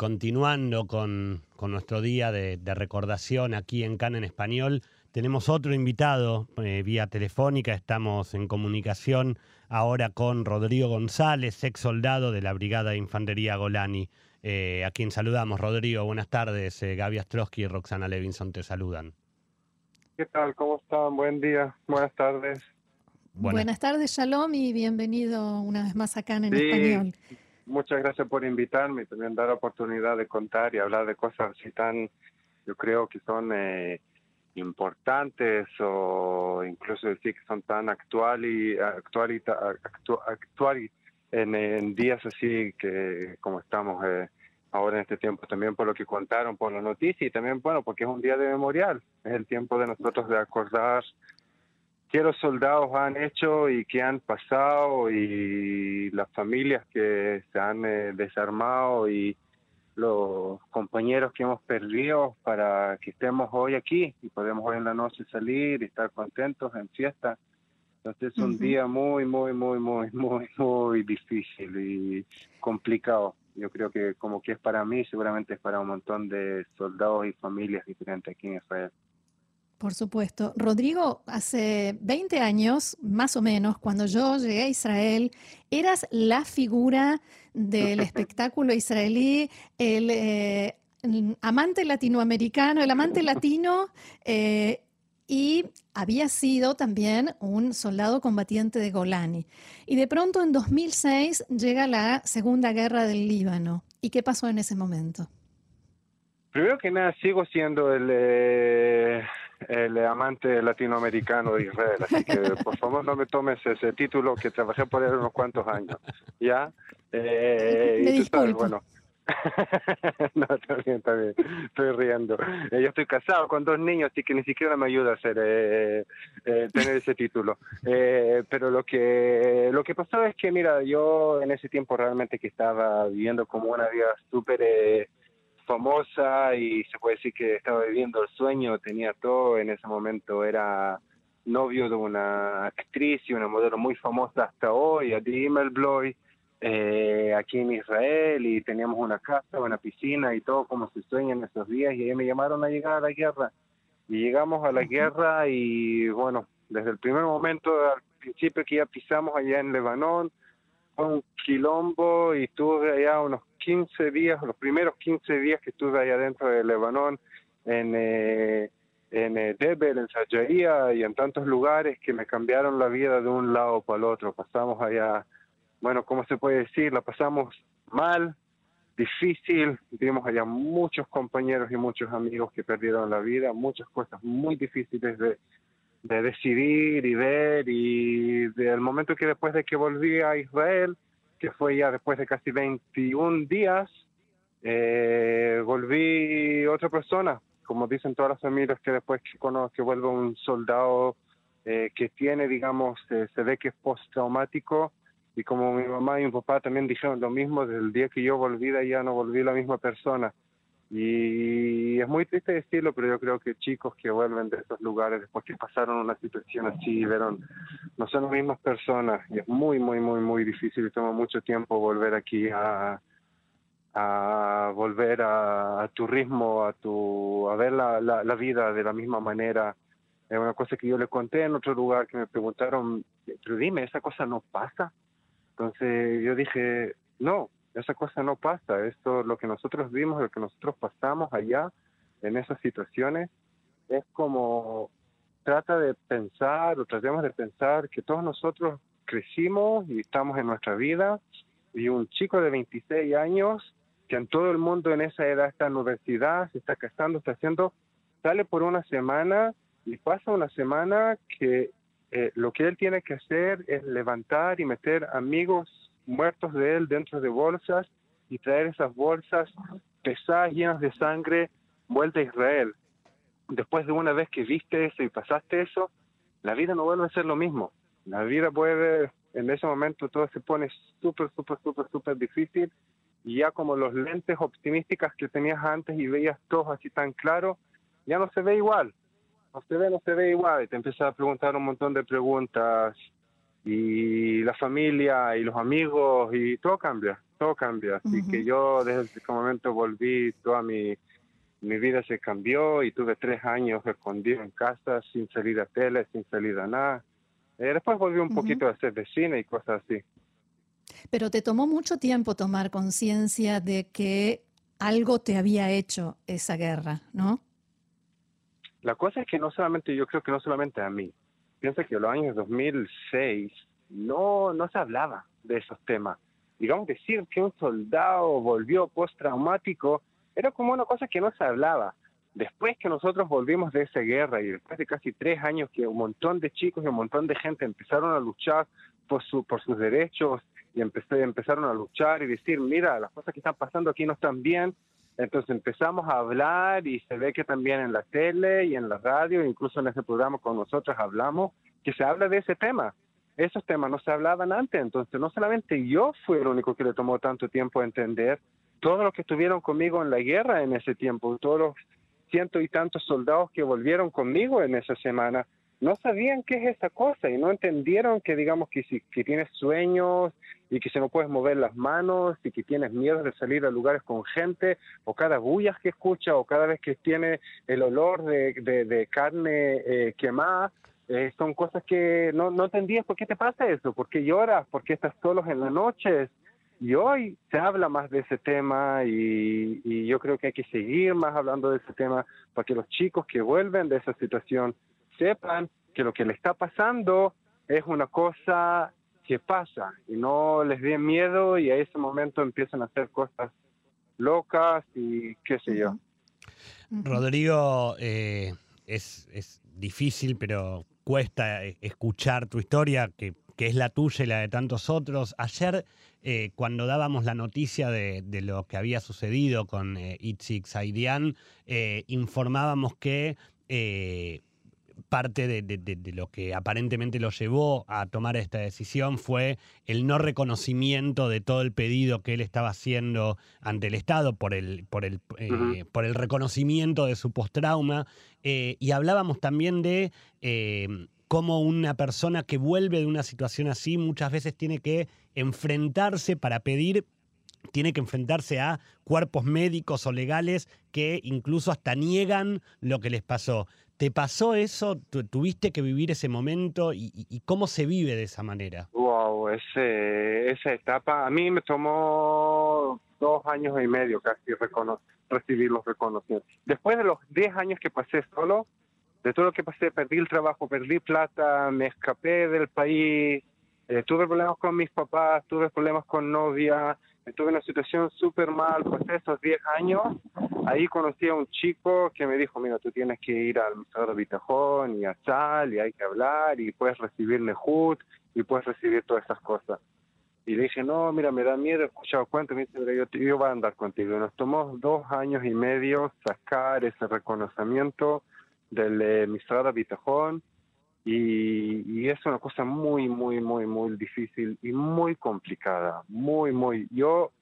continuando con, nuestro día de, recordación aquí en CAN en español, tenemos otro invitado eh, vía telefónica, estamos en comunicación ahora con Rodrigo González, ex soldado de la Brigada de Infantería Golani, eh, a quien saludamos. Rodrigo, buenas tardes. Eh, Gaby Astrosky y Roxana Levinson te saludan. ¿Qué tal? ¿Cómo están? Buen día. Buenas tardes. Buenas, tardes, Shalom, y bienvenido una vez más acá en español. Muchas gracias por invitarme y también dar la oportunidad de contar y hablar de cosas así tan, yo creo que son eh, importantes o incluso decir que son tan actual y actual actual en, días así que como estamos eh, ahora en este tiempo también por lo que contaron por la noticia y también bueno porque es un día de memorial es el tiempo de nosotros de acordar qué los soldados han hecho y qué han pasado y las familias que se han eh, desarmado y los compañeros que hemos perdido para que estemos hoy aquí y podemos hoy en la noche salir y estar contentos en fiesta. Entonces es un día muy, muy, muy, muy, muy, muy difícil y complicado. Yo creo que como que es para mí, seguramente es para un montón de soldados y familias diferentes aquí en Israel. Por supuesto. Rodrigo, hace 20 años, más o menos, cuando yo llegué a Israel, eras la figura del espectáculo israelí, eh, el, amante latinoamericano, el amante latino, eh, y había sido también un soldado combatiente de Golani. Y de pronto en 2006 llega la Segunda Guerra del Líbano. ¿Y qué pasó en ese momento? Primero que nada, sigo siendo el, eh, el amante latinoamericano de Israel, así que por favor no me tomes ese título que trabajé por él unos cuantos años, ¿ya? Eh, me disculpo. bueno. no, está bien, está bien. Estoy riendo. Eh, yo estoy casado con dos niños, así que ni siquiera me ayuda a hacer eh, eh, tener ese título. pero lo que lo que pasó es que, mira, yo en ese tiempo realmente que estaba viviendo como una vida súper famosa y se puede decir que estaba viviendo el sueño, tenía todo, en ese momento era novio de una actriz y una modelo muy famosa hasta hoy, Adi Melbloy, eh, aquí en Israel y teníamos una casa, una piscina y todo como se sueña en esos días y ahí me llamaron a llegar a la guerra. Y llegamos a la guerra y bueno, desde el primer momento, al principio que ya pisamos allá en Lebanón, fue un quilombo y estuve allá unos 15 días, los primeros 15 días que estuve allá dentro de Lebanón, en, eh, en eh, Debel, en Sajaría y en tantos lugares que me cambiaron la vida de un lado para el otro. Pasamos allá, bueno, ¿cómo se puede decir? La pasamos mal, difícil, tuvimos allá muchos compañeros y muchos amigos que perdieron la vida, muchas cosas muy difíciles de, de decidir y ver y del momento que después de que volví a Israel, que fue ya después de casi 21 días, eh, volví otra persona, como dicen todas las familias que después que, que vuelve un soldado eh, que tiene, digamos, se ve que es postraumático, y como mi mamá y mi papá también dijeron lo mismo, desde el día que yo volví de allá no volví la misma persona. Y es muy triste decirlo, pero yo creo que chicos que vuelven de esos lugares después que pasaron una situación así, vieron, no son las mismas personas. Y es muy, muy, muy, muy difícil y toma mucho tiempo volver aquí a, volver a, tu ritmo, a, tu, a ver la, la, la vida de la misma manera. Es una cosa que yo le conté en otro lugar que me preguntaron, pero dime, ¿esa cosa no pasa? Entonces yo dije, no, esa cosa no pasa, esto, lo que nosotros vimos, lo que nosotros pasamos allá en esas situaciones, es como trata de pensar o tratemos de pensar que todos nosotros crecimos y estamos en nuestra vida y un chico de 26 años que en todo el mundo en esa edad está en universidad, se está casando, está haciendo, sale por una semana y pasa una semana que eh, lo que él tiene que hacer es levantar y meter amigos muertos de él dentro de bolsas y traer esas bolsas pesadas, llenas de sangre, vuelta a Israel. Después de una vez que viste eso y pasaste eso, la vida no vuelve a ser lo mismo. La vida puede, en ese momento todo se pone súper, súper, súper, súper difícil y ya como los lentes optimísticas que tenías antes y veías todo así tan claro, ya no se ve igual. No se ve, no se ve igual. Y te empiezas a preguntar un montón de preguntas y la familia y los amigos y todo cambia, todo cambia. Así que yo desde ese momento volví, toda mi, mi vida se cambió y tuve tres años escondido en casa sin salir a tele, sin salir a nada. Eh, después volví un poquito a hacer de cine y cosas así. Pero te tomó mucho tiempo tomar conciencia de que algo te había hecho esa guerra, ¿no? La cosa es que no solamente, yo creo que no solamente a mí. Piensa que en los años 2006 no, no se hablaba de esos temas. Digamos, decir que un soldado volvió postraumático era como una cosa que no se hablaba. Después que nosotros volvimos de esa guerra y después de casi tres años que un montón de chicos y un montón de gente empezaron a luchar por, su, por sus derechos y empezaron a luchar y decir, mira, las cosas que están pasando aquí no están bien, entonces empezamos a hablar y se ve que también en la tele y en la radio, incluso en ese programa con nosotros hablamos, que se habla de ese tema. Esos temas no se hablaban antes, entonces no solamente yo fui el único que le tomó tanto tiempo entender, todos los que estuvieron conmigo en la guerra en ese tiempo, todos los cientos y tantos soldados que volvieron conmigo en esa semana, no sabían qué es esa cosa y no entendieron que digamos que si que tienes sueños y que se no puedes mover las manos y que tienes miedo de salir a lugares con gente o cada bulla que escucha o cada vez que tiene el olor de, de, carne eh, quemada eh, son cosas que no, no entendías por qué te pasa eso, por qué lloras, por qué estás solos en las noches y hoy se habla más de ese tema y, yo creo que hay que seguir más hablando de ese tema para que los chicos que vuelven de esa situación sepan que lo que le está pasando es una cosa que pasa y no les dé miedo y a ese momento empiezan a hacer cosas locas y qué sé yo. Rodrigo, eh, es, es difícil, pero cuesta eh, escuchar tu historia, que, que, es la tuya y la de tantos otros. Ayer eh, cuando dábamos la noticia de, lo que había sucedido con eh, Itzik Saidian, eh, informábamos que eh, parte de, lo que aparentemente lo llevó a tomar esta decisión fue el no reconocimiento de todo el pedido que él estaba haciendo ante el Estado por el, por el, por el reconocimiento de su postrauma. y hablábamos también de cómo una persona que vuelve de una situación así muchas veces tiene que enfrentarse para pedir tiene que enfrentarse a cuerpos médicos o legales que incluso hasta niegan lo que les pasó. ¿Te pasó eso? ¿Tuviste que vivir ese momento? ¿Y, cómo se vive de esa manera? Wow, ese, esa etapa a mí me tomó dos años y medio casi recibir los reconocimientos. Después de los diez años que pasé solo, de todo lo que pasé, perdí el trabajo, perdí plata, me escapé del país, eh, tuve problemas con mis papás, tuve problemas con novia, estuve en una situación súper mal, pues esos 10 años, ahí conocí a un chico que me dijo, mira, tú tienes que ir al Museo de y a Sal, y hay que hablar, y puedes recibir Nehut, y puedes recibir todas esas cosas. Y le dije, no, mira, me da miedo, he escuchado cuentos, me yo voy a andar contigo. Y nos tomó dos años y medio sacar ese reconocimiento del eh, Mistrada Bitajón y, es una cosa muy, muy, muy, muy difícil y muy complicada, muy, muy. Yo,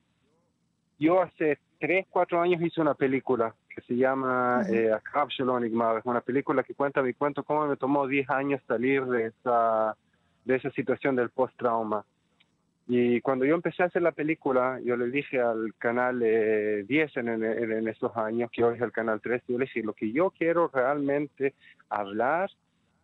yo hace tres, cuatro años hice una película que se llama eh, es una película que cuenta mi cuento cómo me tomó diez años salir de esa, de esa situación del post-trauma. Y cuando yo empecé a hacer la película, yo le dije al canal 10 en, en, esos años, que hoy es el canal 3, yo le dije, lo que yo quiero realmente hablar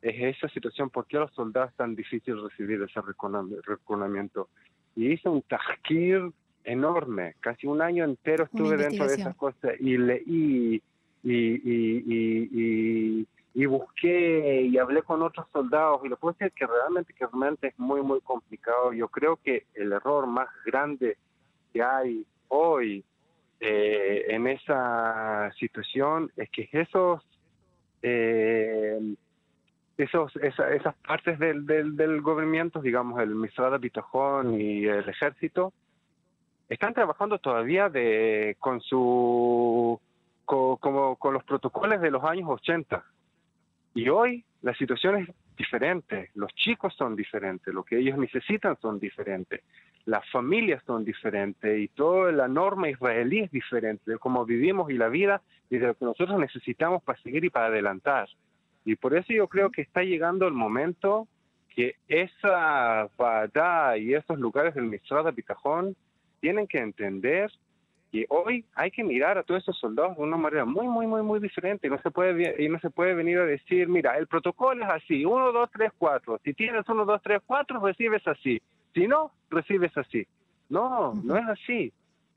es esa situación, ¿por qué a los soldados es tan difícil recibir ese reconocimiento? Y hice un tajkir enorme, casi un año entero estuve dentro de esas cosas y leí y, y, y, y, busqué y hablé con otros soldados y lo puedo decir que realmente, que realmente es muy, muy complicado. Yo creo que el error más grande que hay hoy eh, en esa situación es que esos eh, esos, esas partes del, del, del, gobierno, digamos, el Ministerio de y el Ejército, están trabajando todavía de, con, su, como, con los protocolos de los años 80. Y hoy la situación es diferente, los chicos son diferentes, lo que ellos necesitan son diferentes, las familias son diferentes y toda la norma israelí es diferente de cómo vivimos y la vida y de lo que nosotros necesitamos para seguir y para adelantar. Y por eso yo creo que está llegando el momento que esa Badá y esos lugares del Misrada Bitajón tienen que entender que hoy hay que mirar a todos esos soldados de una manera muy, muy, muy, muy diferente. No se puede, y no se puede venir a decir, mira, el protocolo es así, 1, 2, 3, 4. Si tienes 1, 2, 3, 4, recibes así. Si no, recibes así. No, no es así.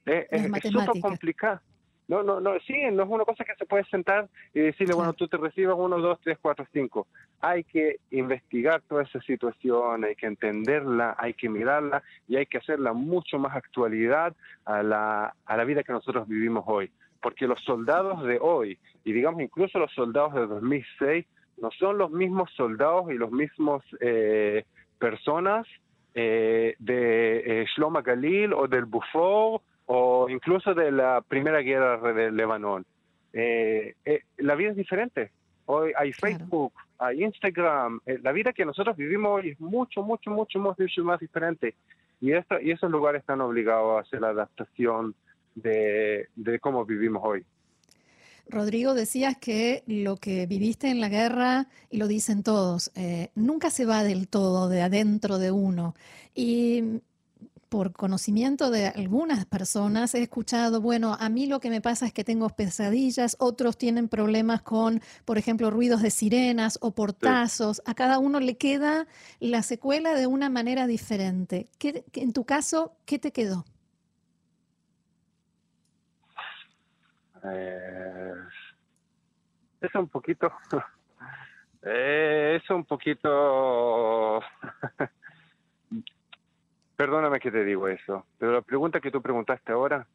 Es, es súper complicado. No, no, no, sí, no es una cosa que se puede sentar y decirle, bueno, tú te recibas uno, dos, tres, cuatro, cinco. Hay que investigar toda esa situación, hay que entenderla, hay que mirarla y hay que hacerla mucho más actualidad a la, a la vida que nosotros vivimos hoy. Porque los soldados de hoy, y digamos incluso los soldados de 2006, no son los mismos soldados y los mismos eh, personas eh, de eh, Shloma Galil o del Bufor o incluso de la primera guerra de Lebanon. Eh, eh, la vida es diferente. Hoy hay Facebook, hay Instagram. Eh, la vida que nosotros vivimos hoy es mucho, mucho, mucho, mucho más diferente. Y, esto, y esos lugares están obligados a hacer la adaptación de, de cómo vivimos hoy. Rodrigo, decías que lo que viviste en la guerra, y lo dicen todos, nunca se va del todo de adentro de uno. Y por conocimiento de algunas personas, he escuchado, bueno, a mí lo que me pasa es que tengo pesadillas, otros tienen problemas con, por ejemplo, ruidos de sirenas o portazos. A cada uno le queda la secuela de una manera diferente. ¿Qué, en tu caso, ¿qué te quedó? Eh, es un poquito, eh, es un poquito Perdóname que te digo eso, pero la pregunta que tú preguntaste ahora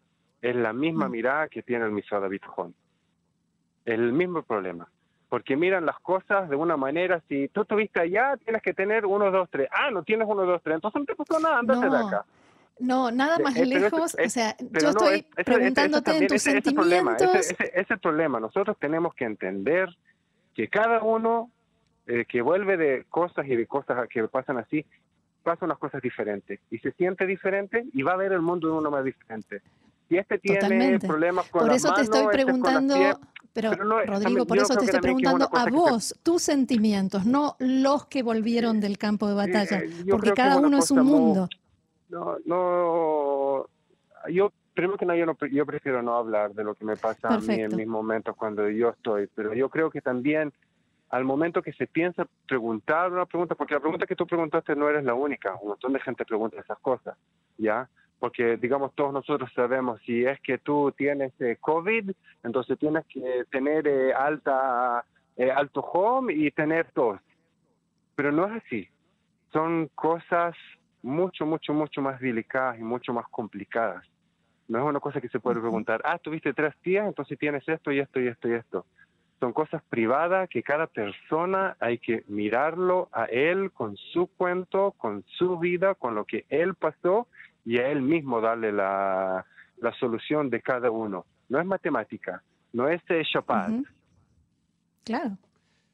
es la misma mm. mirada que tiene el mismo David Jón. El mismo problema. Porque miran las cosas de una manera, si tú estuviste allá, tienes que tener uno, dos, tres. Ah, no tienes uno, dos, tres. Entonces no te pasó nada, andate de acá. No, nada más eh, lejos. o sea, yo estoy preguntándote en tus sentimientos. Ese, es el problema. Nosotros tenemos que entender que cada uno eh, que vuelve de cosas y de cosas que pasan así, pasa unas cosas diferentes y se siente diferente y va a ver el mundo de una manera diferente. Si este tiene problemas con Por eso te estoy este preguntando, pero, Rodrigo, por eso te estoy preguntando a vos, tus sentimientos, no los que volvieron del campo de batalla, eh, porque cada uno es un mundo. no, no, yo primero que nada yo, yo prefiero no hablar de lo que me pasa a mí en mis momentos cuando yo estoy, pero yo creo que también al momento que se piensa preguntar una pregunta, porque la pregunta que tú preguntaste no eres la única, un montón de gente pregunta esas cosas, ¿ya? Porque, digamos, todos nosotros sabemos, si es que tú tienes eh, COVID, entonces tienes que tener eh, alta, eh, alto home y tener tos. Pero no es así. Son cosas mucho, mucho, mucho más delicadas y mucho más complicadas. No es una cosa que se puede preguntar, ah, tuviste tres días, entonces tienes esto y esto y esto y esto son cosas privadas que cada persona hay que mirarlo a él con su cuento, con su vida, con lo que él pasó y a él mismo darle la, solución de cada uno. No es matemática, no es Chopin. Claro.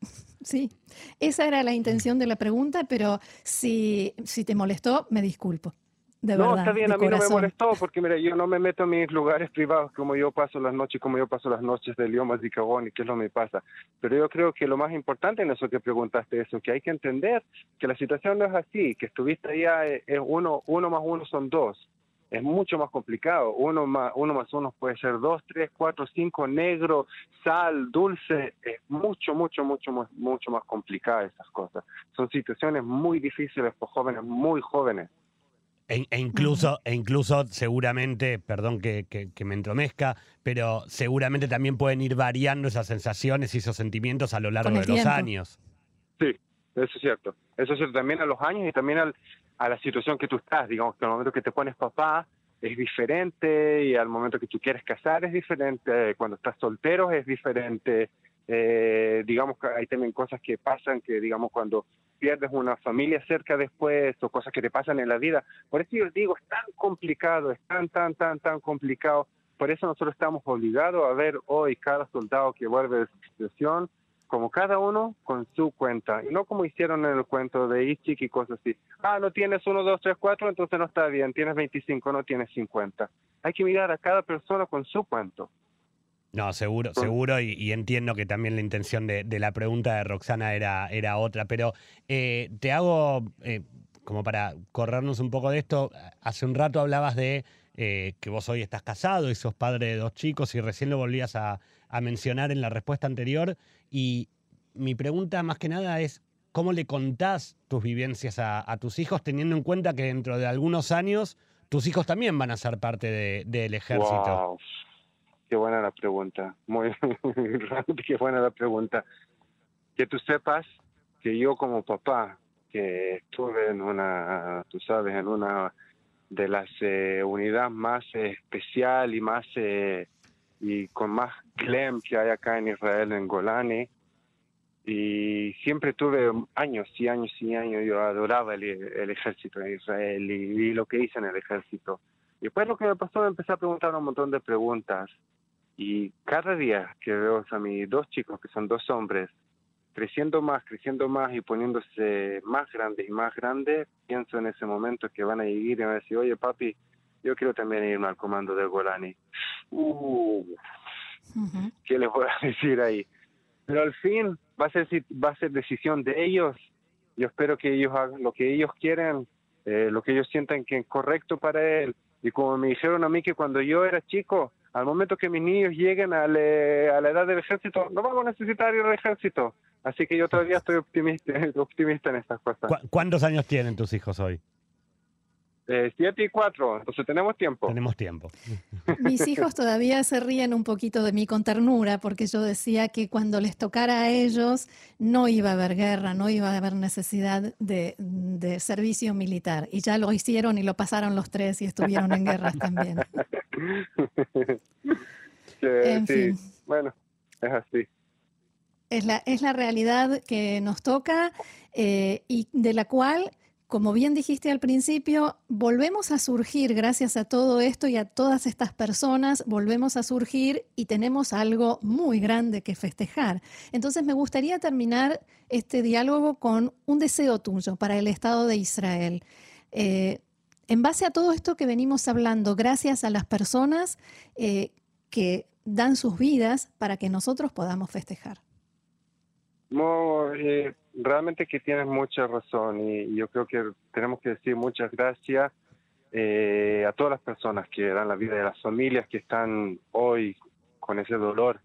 Sí, esa era la intención de la pregunta, pero si, si te molestó, me disculpo no, está bien, a mí no me molestó porque mira, yo no me meto en mis lugares privados como yo paso las noches, como yo paso las noches de Liomas y Cabón y qué es lo que me pasa. Pero yo creo que lo más importante en eso que preguntaste eso, que hay que entender que la situación no es así, que estuviste allá es uno, uno más uno son dos. Es mucho más complicado. Uno más uno más uno puede ser dos, tres, cuatro, cinco, negro, sal, dulce. Es mucho, mucho, mucho, mucho más complicada esas cosas. Son situaciones muy difíciles por jóvenes, muy jóvenes. E, e, incluso, e incluso seguramente, perdón que, que, me entromezca, pero seguramente también pueden ir variando esas sensaciones y esos sentimientos a lo largo de los años. Sí, eso es cierto. Eso es cierto también a los años y también al, a la situación que tú estás. Digamos que al momento que te pones papá es diferente y al momento que tú quieres casar es diferente, cuando estás soltero es diferente. Eh, digamos que hay también cosas que pasan que, digamos, cuando pierdes una familia cerca después o cosas que te pasan en la vida. Por eso yo digo, es tan complicado, es tan, tan, tan, tan complicado. Por eso nosotros estamos obligados a ver hoy cada soldado que vuelve de su situación, como cada uno con su cuenta, y no como hicieron en el cuento de Ichik y cosas así. Ah, no tienes uno, dos, tres, cuatro, entonces no está bien, tienes 25, no tienes 50. Hay que mirar a cada persona con su cuento. No, seguro, seguro, y, entiendo que también la intención de, la pregunta de Roxana era, era otra, pero eh, te hago, eh, como para corrernos un poco de esto, hace un rato hablabas de eh, que vos hoy estás casado y sos padre de dos chicos y recién lo volvías a, mencionar en la respuesta anterior, y mi pregunta más que nada es, ¿cómo le contás tus vivencias a, tus hijos teniendo en cuenta que dentro de algunos años tus hijos también van a ser parte del ejército? Qué buena la pregunta, muy qué buena la pregunta. Que tú sepas que yo como papá, que estuve en una, tú sabes, en una de las eh, unidades más especial y más eh, y con más clem que hay acá en Israel, en Golani, y siempre tuve años y años y años, yo adoraba el, ejército de Israel y, lo que hice en el ejército. Y después lo que me pasó, me empecé a preguntar un montón de preguntas y cada día que veo a mis dos chicos, que son dos hombres, creciendo más, creciendo más y poniéndose más grandes y más grandes, pienso en ese momento que van a ir y van a decir, oye papi, yo quiero también irme al comando del Golani. Uh, ¿Qué les voy a decir ahí? Pero al fin va a ser, va a ser decisión de ellos. Yo espero que ellos hagan lo que ellos quieren, eh, lo que ellos sientan que es correcto para él. Y como me dijeron a mí que cuando yo era chico, al momento que mis niños lleguen a, la edad del ejército, no vamos a necesitar ir al ejército. Así que yo todavía estoy optimista, optimista en estas cosas. ¿Cuántos años tienen tus hijos hoy? Eh, siete y cuatro, entonces tenemos tiempo. Tenemos tiempo. Mis hijos todavía se ríen un poquito de mí con ternura porque yo decía que cuando les tocara a ellos no iba a haber guerra, no iba a haber necesidad de, servicio militar. Y ya lo hicieron y lo pasaron los tres y estuvieron en guerras también. en fin. Bueno, es así. Es la, es la realidad que nos toca eh, y de la cual como bien dijiste al principio, volvemos a surgir gracias a todo esto y a todas estas personas, volvemos a surgir y tenemos algo muy grande que festejar. Entonces me gustaría terminar este diálogo con un deseo tuyo para el Estado de Israel. Eh, en base a todo esto que venimos hablando, gracias a las personas eh, que dan sus vidas para que nosotros podamos festejar. No, eh, realmente que tienes mucha razón y yo creo que tenemos que decir muchas gracias eh, a todas las personas que dan la vida de las familias que están hoy con ese dolor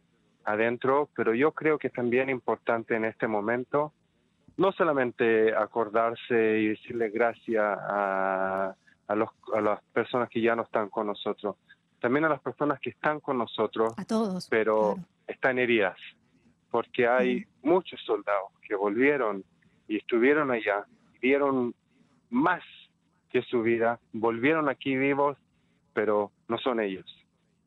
adentro, pero yo creo que es también importante en este momento no solamente acordarse y decirle gracias a, a, los, a las personas que ya no están con nosotros, también a las personas que están con nosotros, a todos, pero están heridas, porque hay muchos soldados que volvieron y estuvieron allá, vieron más que su vida, volvieron aquí vivos, pero no son ellos.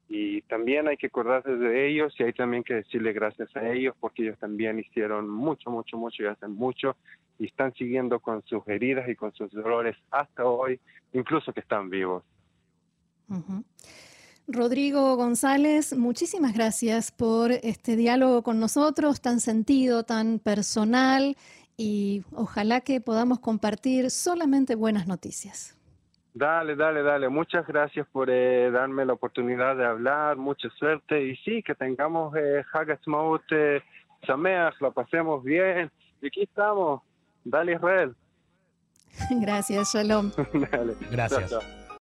Y también hay que acordarse de ellos y hay también que decirle gracias a ellos porque ellos también hicieron mucho, mucho, mucho y hacen mucho y están siguiendo con sus heridas y con sus dolores hasta hoy, incluso que están vivos. Rodrigo González, muchísimas gracias por este diálogo con nosotros, tan sentido, tan personal y ojalá que podamos compartir solamente buenas noticias. Dale, dale, dale. Muchas gracias por eh, darme la oportunidad de hablar. Mucha suerte. Y sí, que tengamos eh, Hagatzmaut eh, Sameach, lo pasemos bien. Y aquí estamos. Dale, Israel. Gracias, Shalom. dale. Gracias.